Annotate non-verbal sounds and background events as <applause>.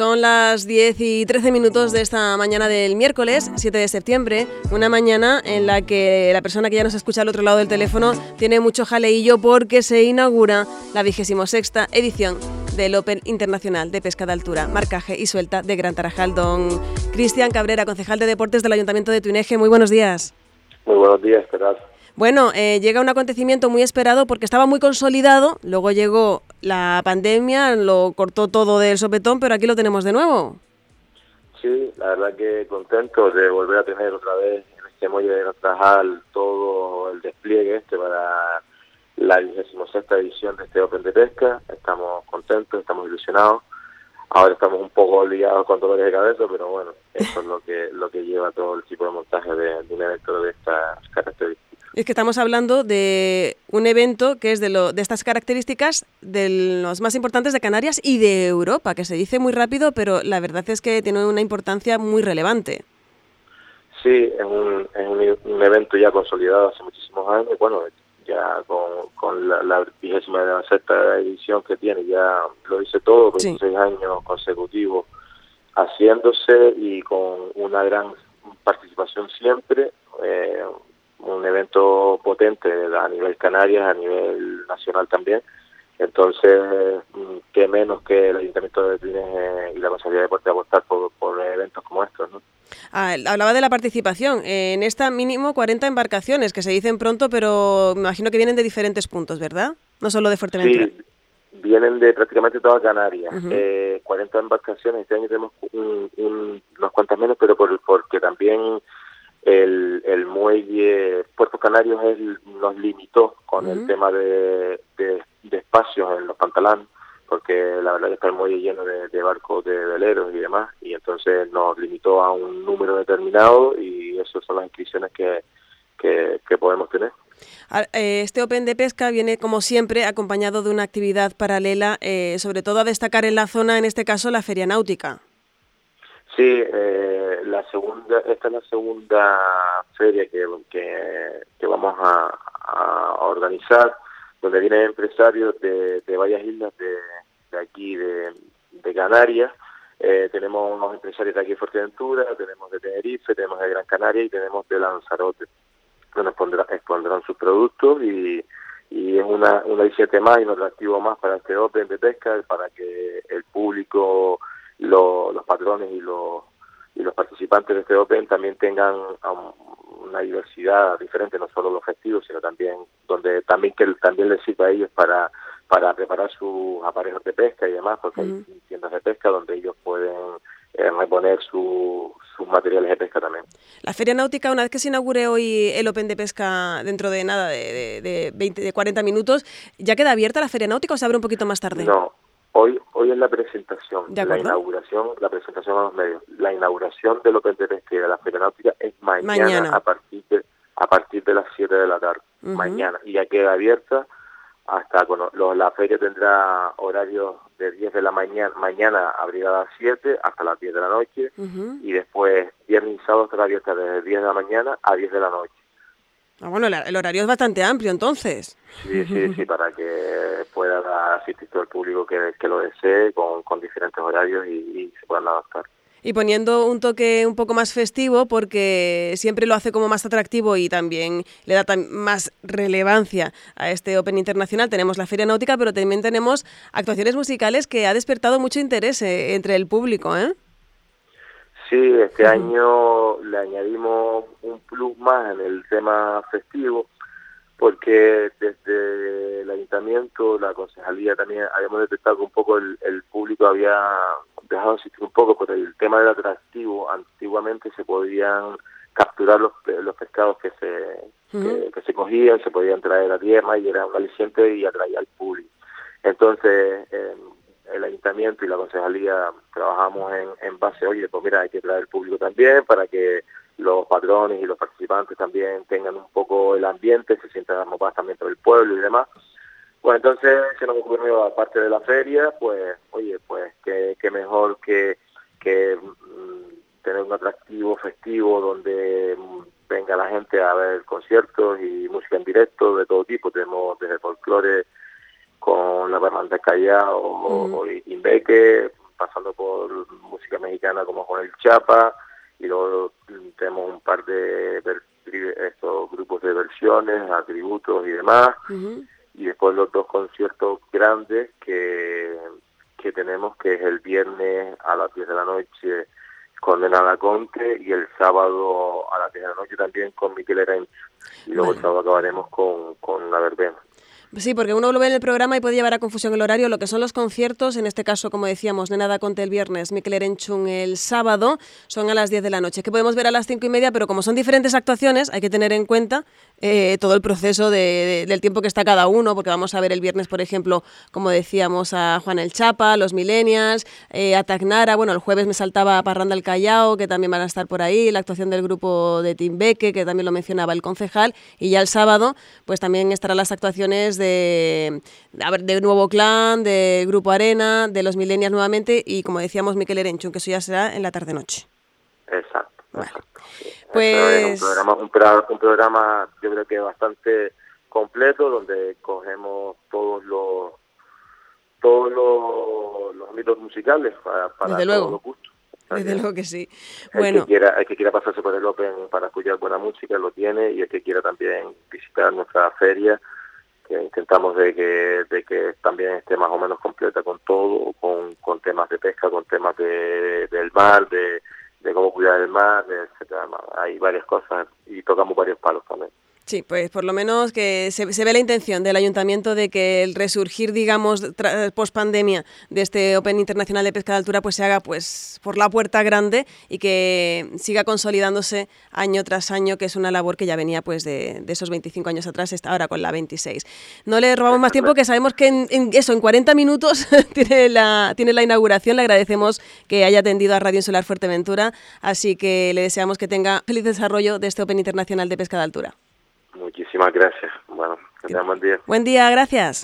Son las 10 y 13 minutos de esta mañana del miércoles 7 de septiembre, una mañana en la que la persona que ya nos escucha al otro lado del teléfono tiene mucho jaleillo porque se inaugura la 26 edición del Open Internacional de Pesca de Altura, Marcaje y Suelta de Gran Tarajal. Don Cristian Cabrera, concejal de Deportes del Ayuntamiento de Tuineje, muy buenos días. Muy buenos días, esperad. Bueno, eh, llega un acontecimiento muy esperado porque estaba muy consolidado, luego llegó la pandemia, lo cortó todo del sopetón, pero aquí lo tenemos de nuevo. Sí, la verdad que contento de volver a tener otra vez en este muelle de Tarajal todo el despliegue este para la 26 edición de este Open de Pesca. Estamos contentos, estamos ilusionados. Ahora estamos un poco liados con dolores de cabeza, pero bueno, eso es lo que lo que lleva todo el tipo de montaje de, de un evento de estas características. Es que estamos hablando de un evento que es de, lo, de estas características de los más importantes de Canarias y de Europa, que se dice muy rápido, pero la verdad es que tiene una importancia muy relevante. Sí, es un, es un, evento ya consolidado hace muchísimos años, bueno, ya con, con la vigésima sexta edición que tiene, ya lo dice todo, 26 años consecutivos haciéndose y con una gran participación siempre. Eh, un potente a nivel Canarias, a nivel nacional también. Entonces, mm, qué menos que el Ayuntamiento de Pines y la Consejería de Deporte apostar por, por eventos como estos, ¿no? Ah, hablaba de la participación. En esta mínimo 40 embarcaciones, que se dicen pronto, pero me imagino que vienen de diferentes puntos, ¿verdad? No solo de Fuerteventura. Sí, vienen de prácticamente toda Canarias. 40 eh, embarcaciones, este año tenemos unos cuantas menos, pero por, porque también el, el Canarios nos limitó con el tema de, de, espacios en los pantalanes, porque la verdad es que está el muelle lleno de, barcos de veleros y demás, y entonces nos limitó a un número determinado y esas son las inscripciones que, que, podemos tener. Eh, este Open de Pesca viene, como siempre, acompañado de una actividad paralela, eh, sobre todo a destacar en la zona, en este caso, la Feria Náutica. Sí, eh, la segunda, esta es la segunda feria que, que, vamos a, organizar, donde vienen empresarios de, de varias islas de, aquí, de, Canarias. Eh, tenemos unos empresarios de aquí de Fuerteventura, tenemos de Tenerife, tenemos de Gran Canaria y tenemos de Lanzarote, donde expondrán, sus productos y, y es una, una más y un atractivo más para este Open de pesca, para que el público los patrones y los, y los participantes de este Open también tengan una diversidad diferente, no solo los festivos, sino también donde también que también les sirva a ellos para para preparar sus aparejos de pesca y demás, porque hay tiendas de pesca donde ellos pueden eh, reponer sus materiales de pesca también. La Feria Náutica, una vez que se inaugure hoy el Open de Pesca dentro de nada, de, de, 20, de 40 minutos, ¿ya queda abierta la Feria Náutica o se abre un poquito más tarde? No, Hoy, hoy es la presentación, la inauguración, la presentación a los medios. La inauguración del Open de Pesquera, la Feria Náutica, es mañana, a partir de a partir de las 7 de la tarde, mañana. Y ya queda abierta hasta la feria tendrá horarios de 10 de la mañana, mañana abrirá a las 7 hasta las 10 de la noche y después viernes y sábado estará abierta desde 10 de la mañana a 10 de la noche. Ah, bueno, el horario es bastante amplio entonces. Sí, sí, <laughs> sí, para que pueda asistir todo el público que, que lo desee con, con diferentes horarios y, se puedan adaptar. Y poniendo un toque un poco más festivo, porque siempre lo hace como más atractivo y también le da más relevancia a este Open Internacional. Tenemos la Feria Náutica, pero también tenemos actuaciones musicales que ha despertado mucho interés eh, entre el público, ¿eh? Sí, este año le añadimos un plus más en el tema festivo, porque desde el ayuntamiento, la concejalía también habíamos detectado que un poco el, público había dejado de asistir un poco por el tema del atractivo. Antiguamente se podían capturar los, los pescados que se, que, se cogían, se podían traer a tierra y era un aliciente y atraía al público. Entonces, eh, el ayuntamiento y la concejalía trabajamos en, en base, oye, pues mira, hay que traer el público también para que los patrones y los participantes también tengan un poco el ambiente, se sientan más también por el pueblo y demás. Bueno, entonces se nos ocurrió, aparte de la feria, pues, oye, pues qué, mejor que, que mm, tener un atractivo festivo donde mm, venga la gente a ver conciertos y música en directo de todo tipo. Tenemos desde folclore Bernal de Callao o, Inbeque, pasando por música mexicana como con el Chapa, y luego tenemos un par de estos grupos de versiones, atributos y demás, y después los dos conciertos grandes que, que tenemos, que es el viernes a las 10 de la noche con Nada Conte y el sábado a las 10 de la noche también con Miquel Erench. Y luego el sábado acabaremos con, con la verbena. Sí, porque uno lo ve en el programa y puede llevar a confusión el horario. Lo que son los conciertos, en este caso, como decíamos, Nenada Conte el viernes, Mikel Erenchun el sábado, son a las 10 de la noche, que podemos ver a las 5 y media, pero como son diferentes actuaciones, hay que tener en cuenta eh, todo el proceso del tiempo que está cada uno, porque vamos a ver el viernes, por ejemplo, como decíamos, a Juan el Chapa, los Millennials, eh, a Tagnara, bueno, el jueves me saltaba Parranda el Callao, que también van a estar por ahí, la actuación del grupo de Timbeque, que también lo mencionaba el concejal, y ya el sábado, pues también estarán las actuaciones de, de Nuevo Clan, de Grupo Arena, de los Millennials nuevamente y como decíamos Miquel Erenchun, que eso ya será en la tarde-noche. Exacto. Pues... Un programa, un, programa, yo creo que bastante completo donde cogemos todos los todos los, los ámbitos musicales para, para Desde todos los gustos. Desde luego que sí. Bueno. El que, quiera, el que quiera pasarse por el Open para escuchar buena música lo tiene y el que quiera también visitar nuestra feria intentamos de que, de que también esté más o menos completa con todo, con, con temas de pesca, con temas de, del mar, de, de cómo cuidar el mar, etcétera. Hay varias cosas y tocamos varios palos también. Sí, pues por lo menos que se, ve la intención del ayuntamiento de que el resurgir, digamos, post pandemia de este Open Internacional de Pesca de Altura, pues se haga pues por la puerta grande y que siga consolidándose año tras año, que es una labor que ya venía pues de, esos 25 años atrás, está ahora con la 26. No le robamos más tiempo, que sabemos que en, eso, en 40 minutos <laughs> tiene la, tiene la inauguración. Le agradecemos que haya atendido a Radio Insular Fuerteventura, así que le deseamos que tenga feliz desarrollo de este Open Internacional de Pesca de Altura. Muchísimas gracias. Bueno, que tengan buen día. Buen día, gracias.